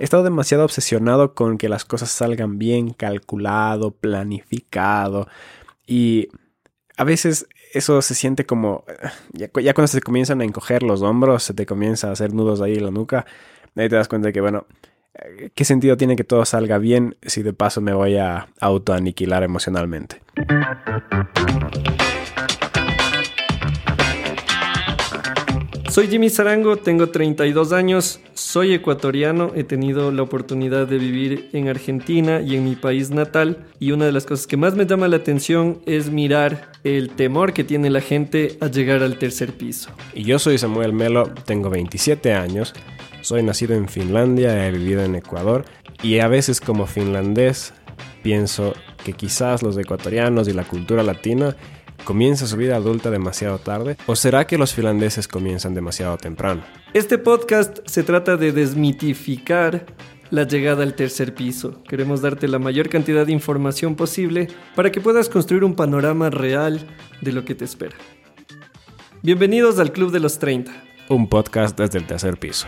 He estado demasiado obsesionado con que las cosas salgan bien, calculado, planificado. Y a veces eso se siente como, ya, cuando se comienzan a encoger los hombros, se te comienza a hacer nudos ahí en la nuca, ahí te das cuenta de que, bueno, ¿qué sentido tiene que todo salga bien si de paso me voy a autoaniquilar emocionalmente? Soy Jimmy Zarango, tengo 32 años, soy ecuatoriano, he tenido la oportunidad de vivir en Argentina y en mi país natal y una de las cosas que más me llama la atención es mirar el temor que tiene la gente a llegar al tercer piso. Y yo soy Samuel Melo, tengo 27 años, soy nacido en Finlandia, he vivido en Ecuador y a veces como finlandés pienso que quizás los ecuatorianos y la cultura latina ¿Comienza su vida adulta demasiado tarde? ¿O será que los finlandeses comienzan demasiado temprano? Este podcast se trata de desmitificar la llegada al tercer piso. Queremos darte la mayor cantidad de información posible para que puedas construir un panorama real de lo que te espera. Bienvenidos al Club de los 30. Un podcast desde el tercer piso.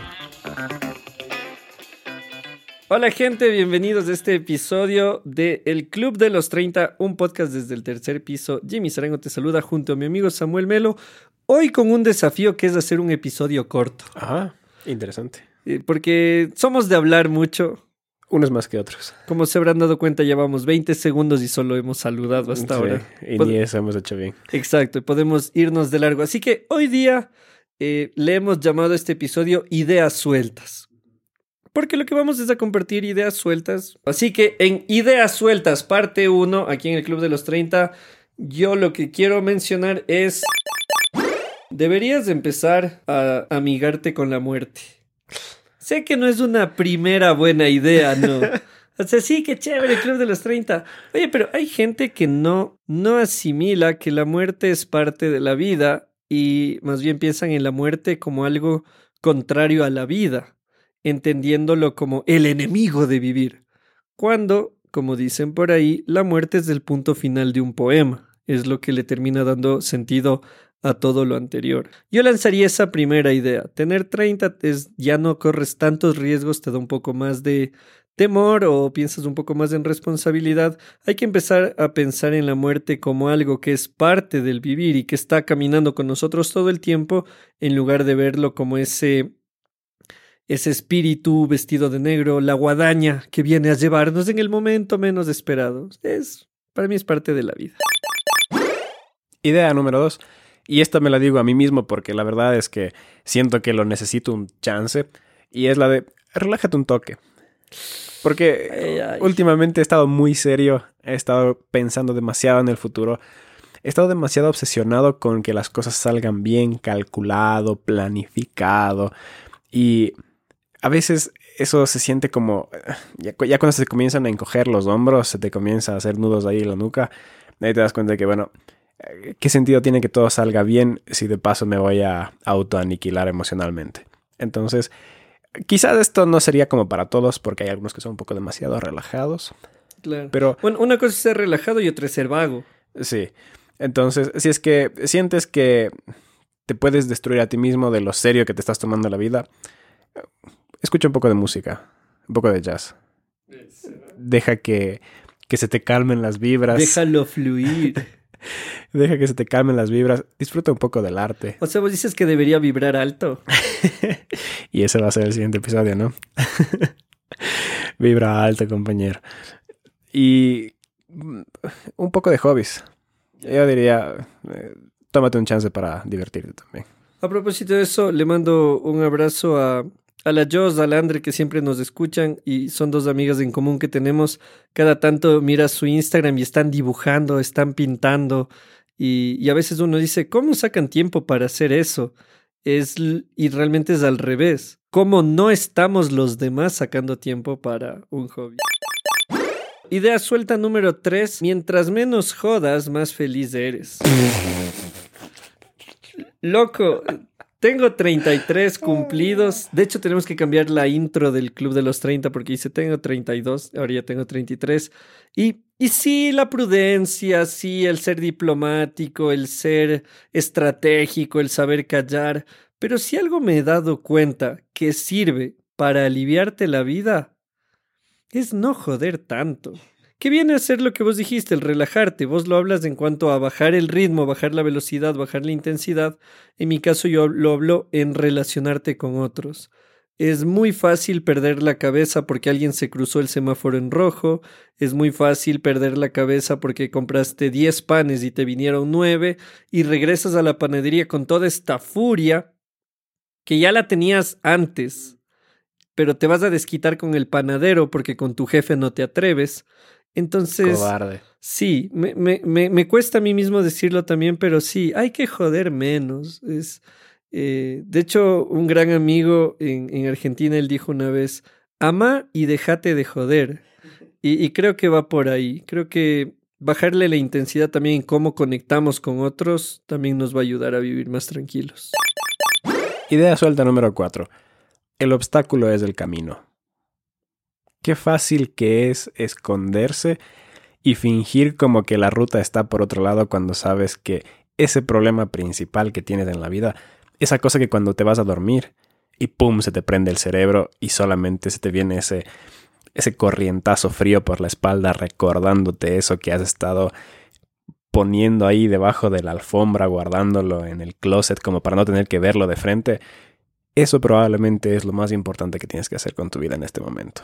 Hola gente, bienvenidos a este episodio de El Club de los 30, un podcast desde el tercer piso. Jimmy Sarango te saluda junto a mi amigo Samuel Melo, hoy con un desafío que es hacer un episodio corto. Ajá, interesante. Eh, porque somos de hablar mucho. Unos más que otros. Como se habrán dado cuenta, llevamos 20 segundos y solo hemos saludado hasta ahora. Y ni eso hemos hecho bien. Exacto, y podemos irnos de largo. Así que hoy día eh, le hemos llamado a este episodio Ideas Sueltas porque lo que vamos es a compartir ideas sueltas. Así que en Ideas Sueltas, parte 1, aquí en el Club de los 30, yo lo que quiero mencionar es... Deberías empezar a amigarte con la muerte. Sé que no es una primera buena idea, ¿no? O sea, sí, qué chévere, el Club de los 30. Oye, pero hay gente que no, no asimila que la muerte es parte de la vida y más bien piensan en la muerte como algo contrario a la vida entendiéndolo como el enemigo de vivir, cuando, como dicen por ahí, la muerte es el punto final de un poema, es lo que le termina dando sentido a todo lo anterior. Yo lanzaría esa primera idea. Tener 30 es ya no corres tantos riesgos, te da un poco más de temor o piensas un poco más en responsabilidad. Hay que empezar a pensar en la muerte como algo que es parte del vivir y que está caminando con nosotros todo el tiempo en lugar de verlo como ese ese espíritu vestido de negro, la guadaña que viene a llevarnos en el momento menos esperado. Es, para mí es parte de la vida. Idea número dos. Y esta me la digo a mí mismo porque la verdad es que siento que lo necesito un chance. Y es la de relájate un toque. Porque últimamente he estado muy serio, he estado pensando demasiado en el futuro. He estado demasiado obsesionado con que las cosas salgan bien, calculado, planificado. Y a veces eso se siente como, ya, cuando se comienzan a encoger los hombros, se te comienza a hacer nudos ahí en la nuca, ahí te das cuenta de que, bueno, ¿qué sentido tiene que todo salga bien si de paso me voy a autoaniquilar emocionalmente? Entonces, quizás esto no sería como para todos porque hay algunos que son un poco demasiado relajados. Claro. Pero, bueno, una cosa es ser relajado y otra es ser vago. Sí. Entonces, si es que sientes que te puedes destruir a ti mismo de lo serio que te estás tomando la vida, escucha un poco de música, un poco de jazz. Deja que, que se te calmen las vibras. Déjalo fluir. Deja que se te calmen las vibras. Disfruta un poco del arte. O sea, vos dices que debería vibrar alto. y ese va a ser el siguiente episodio, ¿no? Vibra alto, compañero. Y un poco de hobbies. Yo diría, eh, tómate un chance para divertirte también. A propósito de eso, le mando un abrazo a a la Jos, a la Andre que siempre nos escuchan y son dos amigas en común que tenemos. Cada tanto mira su Instagram y están dibujando, están pintando y, a veces uno dice, ¿cómo sacan tiempo para hacer eso? Es, y realmente es al revés. ¿Cómo no estamos los demás sacando tiempo para un hobby? Idea suelta número 3. Mientras menos jodas, más feliz eres. Loco, tengo 33 cumplidos. De hecho, tenemos que cambiar la intro del Club de los 30 porque dice tengo 32, ahora ya tengo 33. Y, y sí, la prudencia, sí, el ser diplomático, el ser estratégico, el saber callar. Pero si algo me he dado cuenta que sirve para aliviarte la vida es no joder tanto. ¿Qué viene a ser lo que vos dijiste, el relajarte? Vos lo hablas en cuanto a bajar el ritmo, bajar la velocidad, bajar la intensidad. En mi caso yo lo hablo en relacionarte con otros. Es muy fácil perder la cabeza porque alguien se cruzó el semáforo en rojo. Es muy fácil perder la cabeza porque compraste 10 panes y te vinieron 9 y regresas a la panadería con toda esta furia que ya la tenías antes, pero te vas a desquitar con el panadero porque con tu jefe no te atreves. Entonces, Cobarde. sí, me, me, me, me cuesta a mí mismo decirlo también, pero sí, hay que joder menos. Es, eh, de hecho, un gran amigo en, en, Argentina, él dijo una vez, ama y déjate de joder. Y, y, creo que va por ahí. Creo que bajarle la intensidad también en cómo conectamos con otros también nos va a ayudar a vivir más tranquilos. Idea suelta número 4. El obstáculo es el camino. Qué fácil que es esconderse y fingir como que la ruta está por otro lado cuando sabes que ese problema principal que tienes en la vida, esa cosa que cuando te vas a dormir y pum se te prende el cerebro y solamente se te viene ese ese corrientazo frío por la espalda recordándote eso que has estado poniendo ahí debajo de la alfombra, guardándolo en el closet como para no tener que verlo de frente. Eso probablemente es lo más importante que tienes que hacer con tu vida en este momento.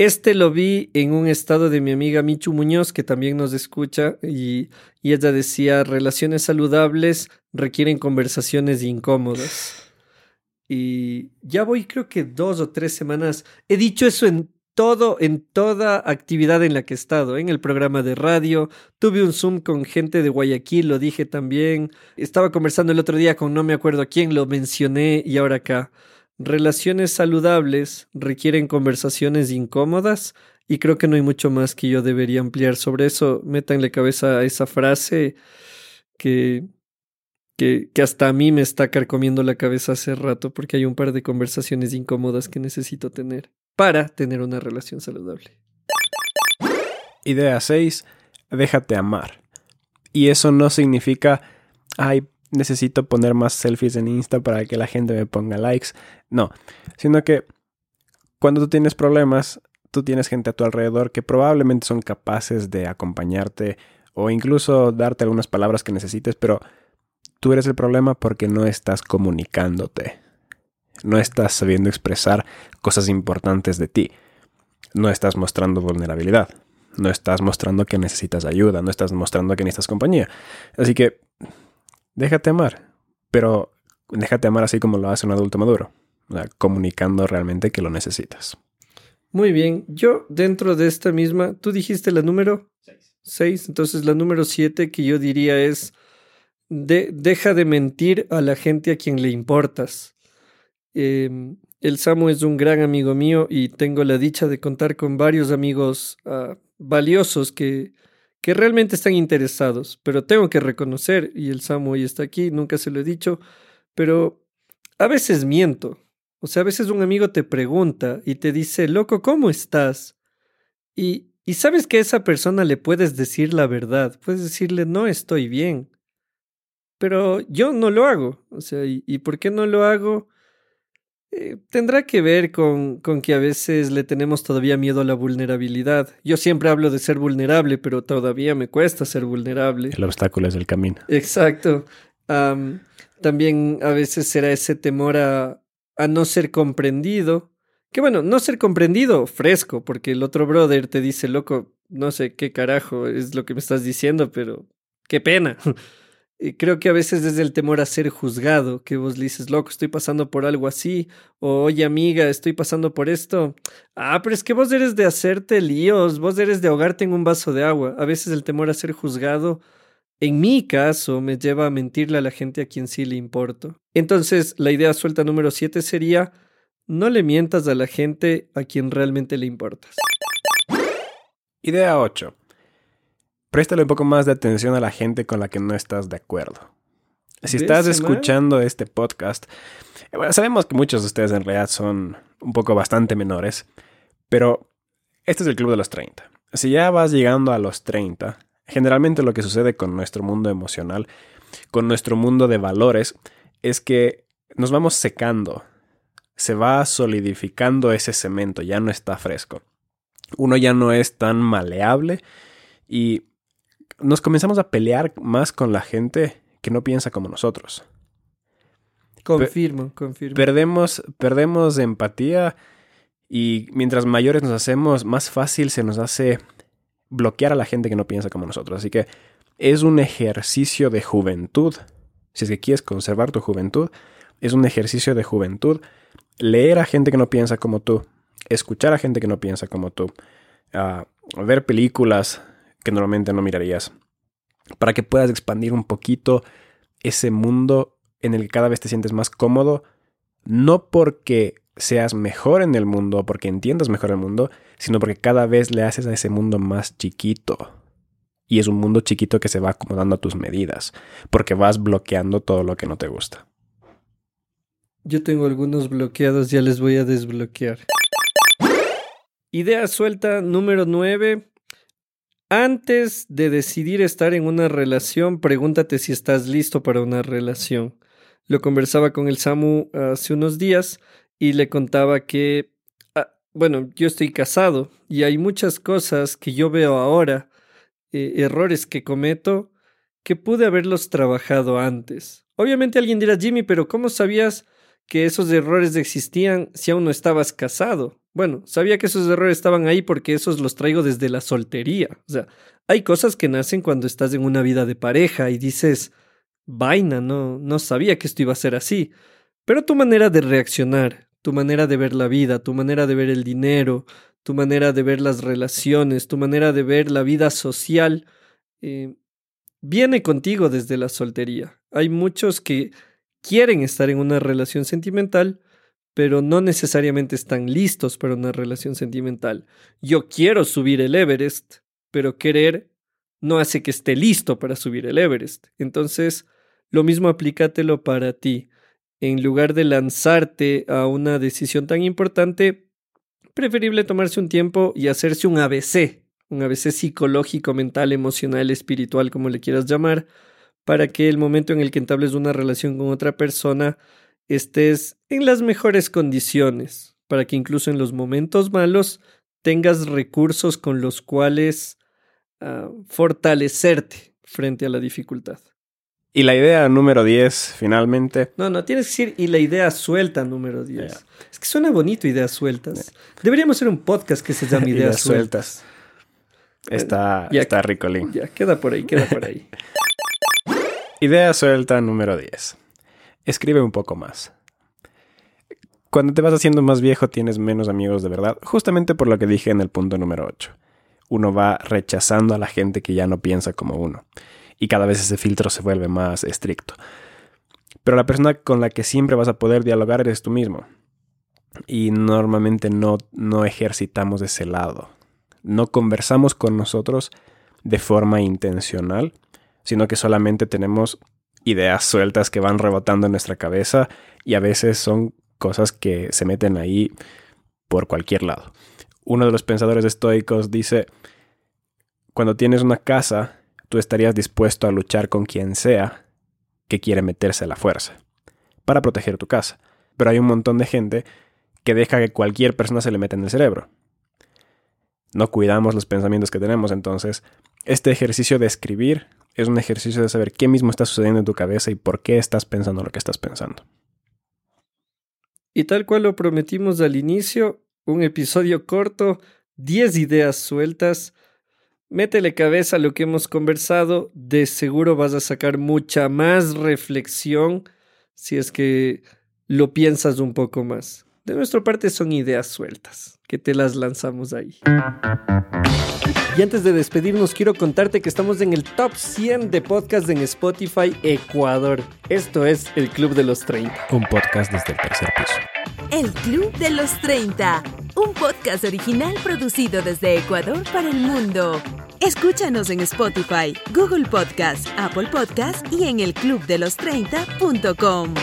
Este lo vi en un estado de mi amiga Michu Muñoz, que también nos escucha, y, y, ella decía, relaciones saludables requieren conversaciones incómodas. Y ya voy creo que dos o tres semanas. He dicho eso en todo, en toda actividad en la que he estado, en el programa de radio, tuve un Zoom con gente de Guayaquil, lo dije también, estaba conversando el otro día con no me acuerdo quién, lo mencioné y ahora acá. Relaciones saludables requieren conversaciones incómodas y creo que no hay mucho más que yo debería ampliar sobre eso. Métanle cabeza a esa frase que, que, que, hasta a mí me está carcomiendo la cabeza hace rato porque hay un par de conversaciones incómodas que necesito tener para tener una relación saludable. Idea 6. Déjate amar. Y eso no significa, ay, necesito poner más selfies en Insta para que la gente me ponga likes. No, sino que cuando tú tienes problemas, tú tienes gente a tu alrededor que probablemente son capaces de acompañarte o incluso darte algunas palabras que necesites, pero tú eres el problema porque no estás comunicándote. No estás sabiendo expresar cosas importantes de ti. No estás mostrando vulnerabilidad. No estás mostrando que necesitas ayuda. No estás mostrando que necesitas compañía. Así que déjate amar, pero déjate amar así como lo hace un adulto maduro, o sea, comunicando realmente que lo necesitas. Muy bien, yo dentro de esta misma, tú dijiste la número 6, entonces la número 7 que yo diría es, de, deja de mentir a la gente a quien le importas. Eh, el Samu es un gran amigo mío y tengo la dicha de contar con varios amigos uh, valiosos que, que realmente están interesados, pero tengo que reconocer, y el Samu hoy está aquí, nunca se lo he dicho, pero a veces miento. O sea, a veces un amigo te pregunta y te dice, loco, ¿cómo estás? Y, y sabes que a esa persona le puedes decir la verdad, puedes decirle, no estoy bien. Pero yo no lo hago. O sea, ¿y, y por qué no lo hago? Eh, tendrá que ver con, con, que a veces le tenemos todavía miedo a la vulnerabilidad. Yo siempre hablo de ser vulnerable, pero todavía me cuesta ser vulnerable. El obstáculo es el camino. Exacto. Um, también a veces será ese temor a, a no ser comprendido. Que bueno, no ser comprendido, fresco, porque el otro brother te dice, loco, no sé qué carajo es lo que me estás diciendo, pero qué pena. creo que a veces desde el temor a ser juzgado, que vos le dices, loco, estoy pasando por algo así, o oye amiga, estoy pasando por esto. Ah, pero es que vos eres de hacerte líos, vos eres de ahogarte en un vaso de agua. A veces el temor a ser juzgado, en mi caso, me lleva a mentirle a la gente a quien sí le importo. Entonces, la idea suelta número 7 sería, no le mientas a la gente a quien realmente le importas. Idea 8 préstale un poco más de atención a la gente con la que no estás de acuerdo. Si estás escuchando este podcast, eh, bueno, sabemos que muchos de ustedes en realidad son un poco bastante menores, pero este es el club de los 30. Si ya vas llegando a los 30, generalmente lo que sucede con nuestro mundo emocional, con nuestro mundo de valores, es que nos vamos secando. se va solidificando ese cemento, ya no está fresco. Uno ya no es tan maleable y nos comenzamos a pelear más con la gente que no piensa como nosotros. Confirmo, confirmo. Perdemos, perdemos empatía y mientras mayores nos hacemos, más fácil se nos hace bloquear a la gente que no piensa como nosotros. Así que es un ejercicio de juventud. Si es que quieres conservar tu juventud, es un ejercicio de juventud. Leer a gente que no piensa como tú, escuchar a gente que no piensa como tú, ah, ver películas que normalmente no mirarías, para que puedas expandir un poquito ese mundo en el que cada vez te sientes más cómodo, no porque seas mejor en el mundo, porque entiendas mejor el mundo, sino porque cada vez le haces a ese mundo más chiquito. Y es un mundo chiquito que se va acomodando a tus medidas, porque vas bloqueando todo lo que no te gusta. Yo tengo algunos bloqueados, ya les voy a desbloquear. Idea suelta número 9. Antes de decidir estar en una relación, pregúntate si estás listo para una relación. Lo conversaba con el Samu hace unos días y le contaba que, ah, bueno, yo estoy casado y hay muchas cosas que yo veo ahora, eh, errores que cometo, que pude haberlos trabajado antes. Obviamente alguien dirá, Jimmy, pero ¿cómo sabías que esos errores existían si aún no estabas casado? Bueno, sabía que esos errores estaban ahí porque esos los traigo desde la soltería. O sea, hay cosas que nacen cuando estás en una vida de pareja y dices, vaina, no, no sabía que esto iba a ser así. Pero tu manera de reaccionar, tu manera de ver la vida, tu manera de ver el dinero, tu manera de ver las relaciones, tu manera de ver la vida social, eh, viene contigo desde la soltería. Hay muchos que quieren estar en una relación sentimental, pero no necesariamente están listos para una relación sentimental. Yo quiero subir el Everest, pero querer no hace que esté listo para subir el Everest. Entonces, lo mismo aplícatelo para ti. En lugar de lanzarte a una decisión tan importante, preferible tomarse un tiempo y hacerse un ABC, un ABC psicológico, mental, emocional, espiritual, como le quieras llamar, para que el momento en el que entables una relación con otra persona estés en las mejores condiciones, para que incluso en los momentos malos tengas recursos con los cuales ah, fortalecerte frente a la dificultad. Y la idea número 10, finalmente. No, no, tienes que decir y la idea suelta número 10. Es que suena bonito ideas sueltas. Deberíamos hacer un podcast que se llame Ideas, sueltas. Está, está rico, Link. Ya, queda por ahí, queda por ahí. idea suelta número 10 escribe un poco más. Cuando te vas haciendo más viejo tienes menos amigos de verdad, justamente por lo que dije en el punto número 8. Uno va rechazando a la gente que ya no piensa como uno, y cada vez ese filtro se vuelve más estricto. Pero la persona con la que siempre vas a poder dialogar eres tú mismo. Y normalmente no, no ejercitamos ese lado. No conversamos con nosotros de forma intencional, sino que solamente tenemos ideas sueltas que van rebotando en nuestra cabeza y a veces son cosas que se meten ahí por cualquier lado. Uno de los pensadores estoicos dice, cuando tienes una casa, tú estarías dispuesto a luchar con quien sea que quiere meterse a la fuerza para proteger tu casa. Pero hay un montón de gente que deja que cualquier persona se le meta en el cerebro. No cuidamos los pensamientos que tenemos, entonces este ejercicio de escribir es un ejercicio de saber qué mismo está sucediendo en tu cabeza y por qué estás pensando lo que estás pensando. Y tal cual lo prometimos al inicio, un episodio corto, 10 ideas sueltas. Métele cabeza a lo que hemos conversado, de seguro vas a sacar mucha más reflexión si es que lo piensas un poco más. De nuestra parte son ideas sueltas, que te las lanzamos ahí. Y antes de despedirnos, quiero contarte que estamos en el top 100 de podcasts en Spotify Ecuador. Esto es el Club de los 30. Un podcast desde el tercer piso. El Club de los 30. Un podcast original producido desde Ecuador para el mundo. Escúchanos en Spotify, Google Podcast, Apple Podcast y en el elclubdelos30.com.